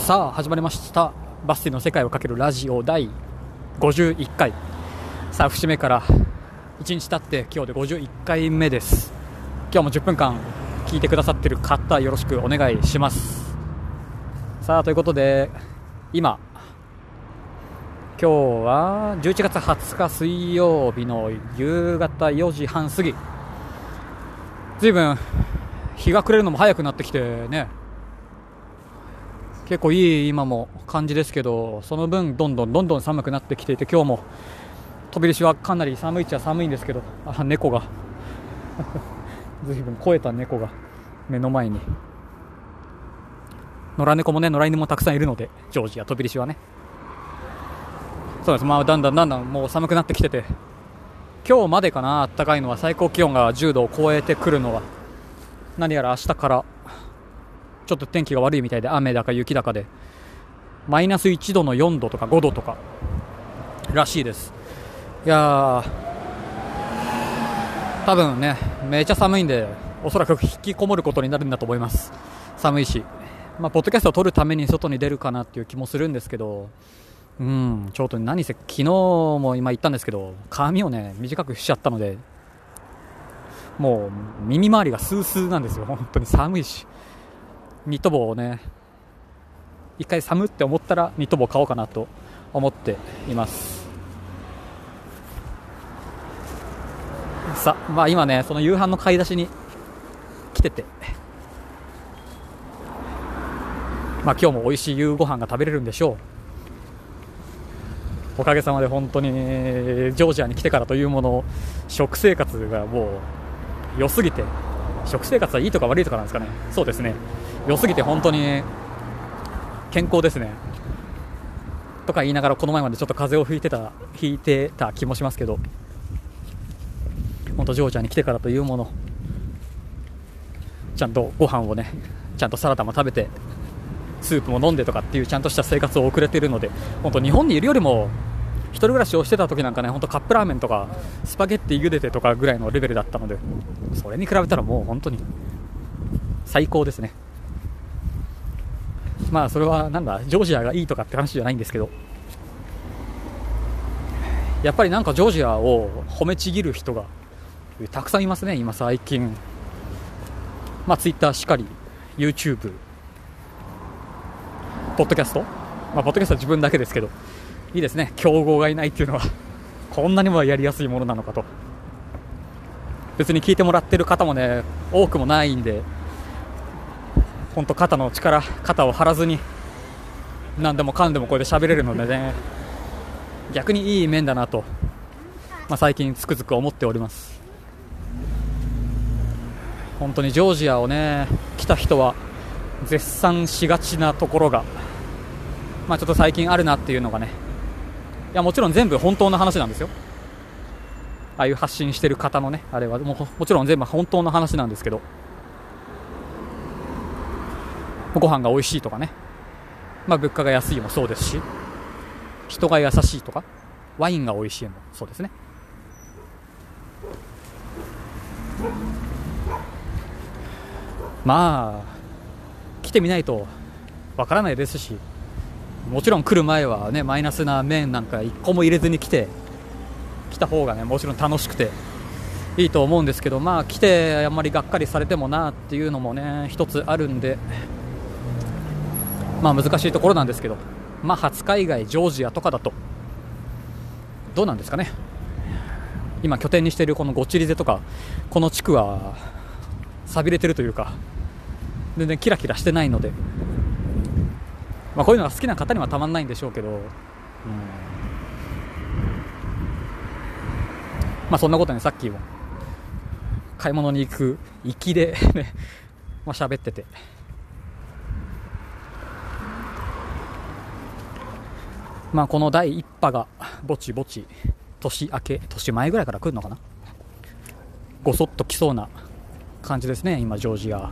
さあ始まりました。バスティの世界をかけるラジオ第51回。さあ節目から1日経って今日で51回目です。今日も10分間聞いてくださってる方よろしくお願いします。さあということで今今日は11月20日水曜日の夕方4時半過ぎ。随分日が暮れるのも早くなってきてね。結構いい今も感じですけどその分どんどんどんどん寒くなってきていて今日も飛び出しはかなり寒いっちゃ寒いんですけどあ猫が。ずいぶん肥えた猫が目の前に。野良猫もね野良犬もたくさんいるのでジョージア飛び出しはね。そうです。まあだんだんだんだんもう寒くなってきてて。今日までかなあったかいのは最高気温が10度を超えてくるのは。何やら明日からちょっと天気が悪いみたいで雨だか雪だかで。マイナス1度の4度とか5度とか。らしいです。いやー多分ねめちゃ寒いんでおそらく引きこもることになるんだと思います。寒いし。まあ、ポッドキャストを撮るために外に出るかなっていう気もするんですけど。うんちょっと何せ昨日も今言ったんですけど髪をね短くしちゃったのでもう耳周りがスースーなんですよ。本当に寒いし。ニット帽をね一回寒って思ったらニット帽買おうかなと思っています。さまあ今ねその夕飯の買い出しに来てて。まあ今日も美味しい夕ご飯が食べれるんでしょう。おかげさまで本当にジョージアに来てからというもの食生活がもう良すぎて食生活はいいとか悪いとかなんですかね。そうですね。良すぎて本当に健康ですね。とか言いながらこの前までちょっと風邪をひいてたひいてた気もしますけど。本当ジョージアに来てからというもの。ちゃんとご飯をねちゃんとサラダも食べてスープも飲んでとかっていうちゃんとした生活を送れているので本当日本にいるよりも一人暮らしをしてた時なんかね本当カップラーメンとかスパゲッティ茹でてとかぐらいのレベルだったのでそれに比べたらもう本当に最高ですね。まあそれはなんだジョージアがいいとかって話じゃないんですけど。やっぱりなんかジョージアを褒めちぎる人がたくさんいますね今最近。まあツイッターしかり YouTube ポッドキャスト？まあポッドキャストは自分だけですけど。いいですね。競合がいないっていうのは。こんなにもやりやすいものなのかと。別に聞いてもらってる方もね多くもないんで。本当肩の力肩を張らずに何でもかんでもこれで喋れるのでね逆にいい面だなと、まあ、最近つくづく思っております。本当にジョージアをね来た人は絶賛しがちなところが、まあ、ちょっと最近あるなっていうのがねいやもちろん全部本当の話なんですよ。ああいう発信してる方のねあれはももちろん全部本当の話なんですけどご飯が美味しいとかね、まあ、物価が安いもそうですし。人が優しいとか。ワインが美味しいもそうですね。まあ来てみないとわからないですし。もちろん来る前はねマイナスな面なんか1個も入れずに来て来た方がねもちろん楽しくていいと思うんですけど。まあ来てあんまりがっかりされてもなっていうのもね一つあるんで。まあ難しいところなんですけどまあ初海外ジョージアとかだとどうなんですかね。今拠点にしているこのゴチリゼとかこの地区は寂れてるというか全然キラキラしてないのでまあ、こういうのが好きな方にはたまんないんでしょうけど、うん。まあ、そんなことねさっきも買い物に行く行きでね、まあ、喋ってて。まあこの第一波がぼちぼち年明け年前ぐらいから来るのかな。ごそっと来そうな感じですね今ジョージア。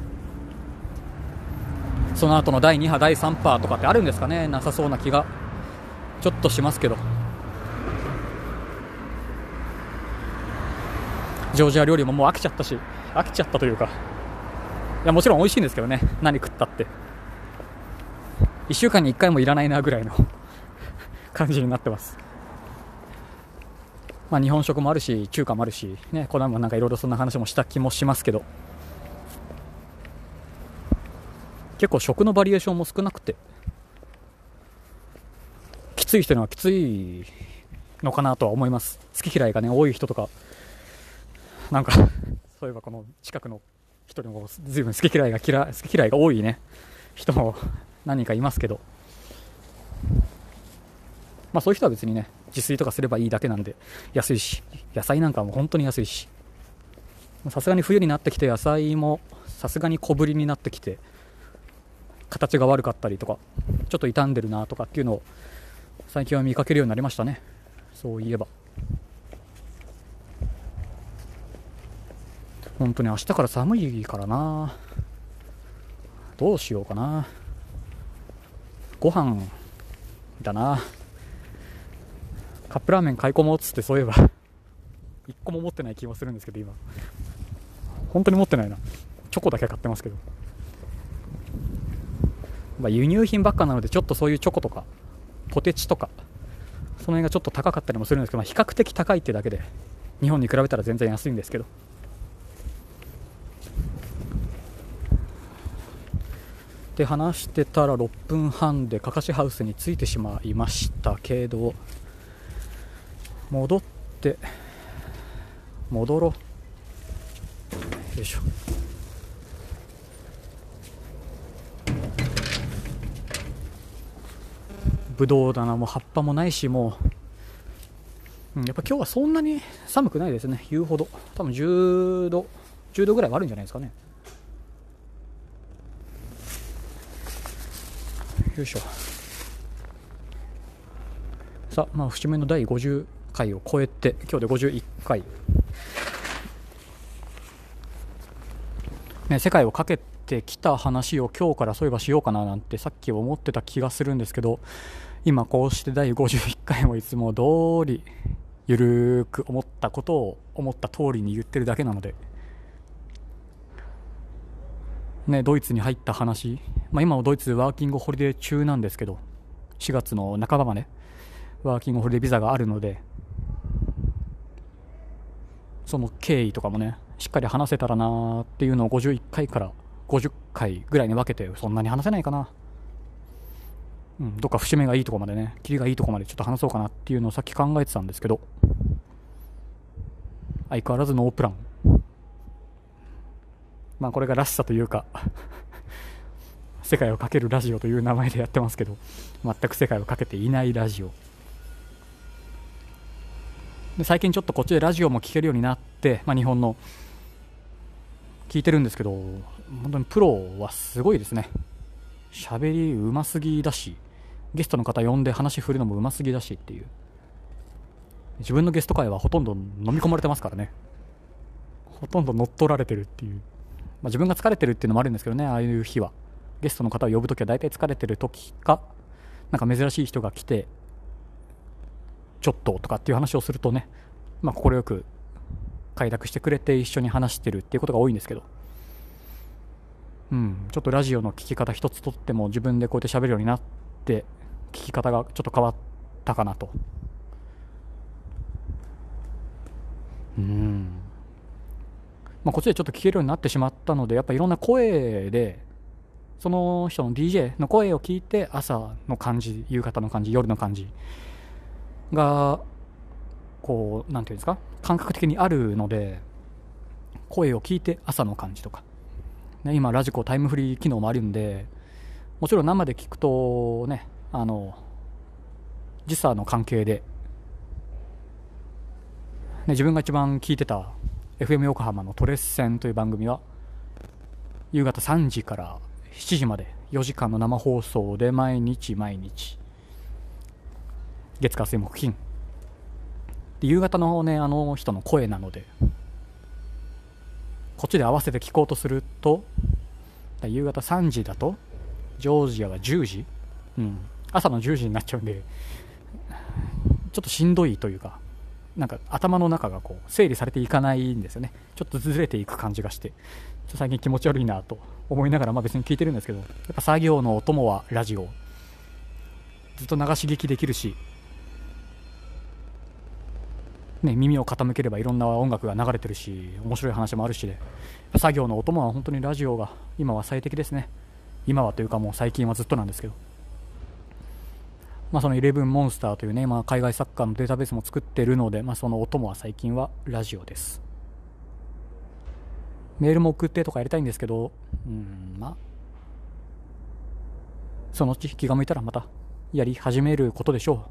その後の第2波、第3波とかってあるんですかね、なさそうな気が。ちょっとしますけど、ジョージア料理ももう飽きちゃったし、飽きちゃったというか、いやもちろん美味しいんですけどね、何食ったって。1週間に1回もいらないなぐらいの。感じになってます。まあ日本食もあるし中華もあるしねこの前もなんかいろいろそんな話もした気もしますけど。結構食のバリエーションも少なくてきつい人にはきついのかなとは思います。好き嫌いがね多い人とかなんか そういえばこの近くの人にも随分好き嫌いが嫌好き嫌いが多いね人も何人かいますけど。まあそういう人は別にね自炊とかすればいいだけなんで安いし野菜なんかも本当に安いし。さすがに冬になってきて野菜もさすがに小ぶりになってきて形が悪かったりとかちょっと傷んでるなとかっていうのを最近は見かけるようになりましたね。そういえば。本当に明日から寒いからな。どうしようかな。ご飯だな。カップラーメン買い込もうっつってそういえば 1個も持ってない気もするんですけど今。本当に持ってないな。チョコだけ買ってますけど。まあ、輸入品ばっかなのでちょっとそういうチョコとかポテチとかその辺がちょっと高かったりもするんですけど、まあ、比較的高いってだけで日本に比べたら全然安いんですけど。で話してたら6分半でかかしハウスに着いてしまいましたけど戻って戻ろう。よいしょ。ぶどう棚も葉っぱもないしもう、うん、やっぱ今日はそんなに寒くないですね。言うほど。多分10度10度ぐらいはあるんじゃないですかね。よいしょ。さあまあ節目の第50回を超えて今日で51回。ね世界をかけてきた話を今日からそういえばしようかななんてさっき思ってた気がするんですけど今こうして第51回もいつも通りゆるーく思ったことを思った通りに言ってるだけなので、ね、ドイツに入った話、まあ、今もドイツワーキングホリデー中なんですけど4月の半ばまでワーキングホリデービザがあるのでその経緯とかもねしっかり話せたらなーっていうのを51回から50回ぐらいに分けてそんなに話せないかなうん、どっか節目がいいとこまでね、キリがいいとこまでちょっと話そうかなっていうのをさっき考えてたんですけど、相変わらずノープラン。まあこれがらしさというか 世界をかけるラジオという名前でやってますけど、全く世界をかけていないラジオ。最近ちょっとこっちでラジオも聴けるようになって、まあ、日本の聞いてるんですけど、本当にプロはすごいですね。喋りうますぎだし、ゲストの方呼んで話振るのもうますぎだしっていう。自分のゲスト会はほとんど飲み込まれてますからね。ほとんど乗っ取られてるっていう、まあ、自分が疲れてるっていうのもあるんですけどねああいう日は。ゲストの方を呼ぶときは大体疲れてる時かなんか珍しい人が来てちょっととかっていう話をするとねまあ快く快諾してくれて一緒に話してるっていうことが多いんですけど。うん、ちょっとラジオの聞き方一つとっても自分でこうやって喋るようになって聞き方がちょっと変わったかなと。うん。まあ、こっちでちょっと聞けるようになってしまったのでやっぱいろんな声でその人の DJ の声を聞いて朝の感じ夕方の感じ夜の感じがこうなんていうんですか？感覚的にあるので声を聞いて朝の感じとか、ね、今ラジコタイムフリー機能もあるんでもちろん生で聞くとねあの時差の関係で、ね、自分が一番聞いてた FM 横浜のトレッセンという番組は夕方3時から7時まで4時間の生放送で毎日毎日月火水木金で夕方のねあの人の声なのでこっちで合わせて聞こうとすると夕方3時だとジョージアは10時、うん、朝の10時になっちゃうんで、ちょっとしんどいというか、なんか頭の中がこう整理されていかないんですよね。ちょっとずれていく感じがして、ちょっと最近気持ち悪いなと思いながら、まあ別に聞いてるんですけど、やっぱ作業のお供はラジオ。ずっと流し聞きできるし、ね、耳を傾ければいろんな音楽が流れてるし面白い話もあるしで作業のお供は本当にラジオが今は最適ですね。今はというかもう最近はずっとなんですけど、まあ、そのイレブンモンスターというね、まあ、海外サッカーのデータベースも作ってるので、まあ、そのお供は最近はラジオです。メールも送ってとかやりたいんですけどうんまあそのうち気が向いたらまたやり始めることでしょ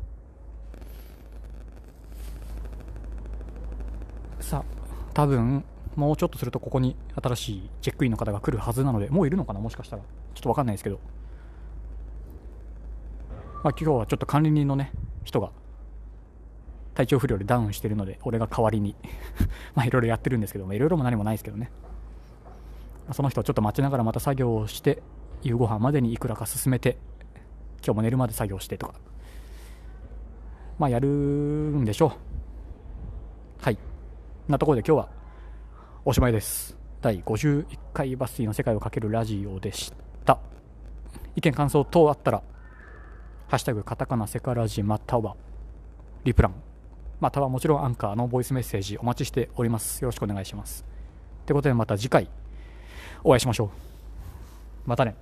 うさあ多分もうちょっとするとここに新しいチェックインの方が来るはずなのでもういるのかな？もしかしたら。ちょっと分かんないですけど、まあ、今日はちょっと管理人のね人が体調不良でダウンしてるので俺が代わりに まあいろいろやってるんですけどいろいろも何もないですけどね。その人をちょっと待ちながらまた作業をして夕ご飯までにいくらか進めて今日も寝るまで作業してとか。まあやるんでしょう。なところで今日はおしまいです。第51回バスティの世界をかけるラジオでした。意見感想等あったらハッシュタグカタカナセカラジまたはリプラン。またはもちろんアンカーのボイスメッセージお待ちしております。よろしくお願いします。ということでまた次回お会いしましょう。またね。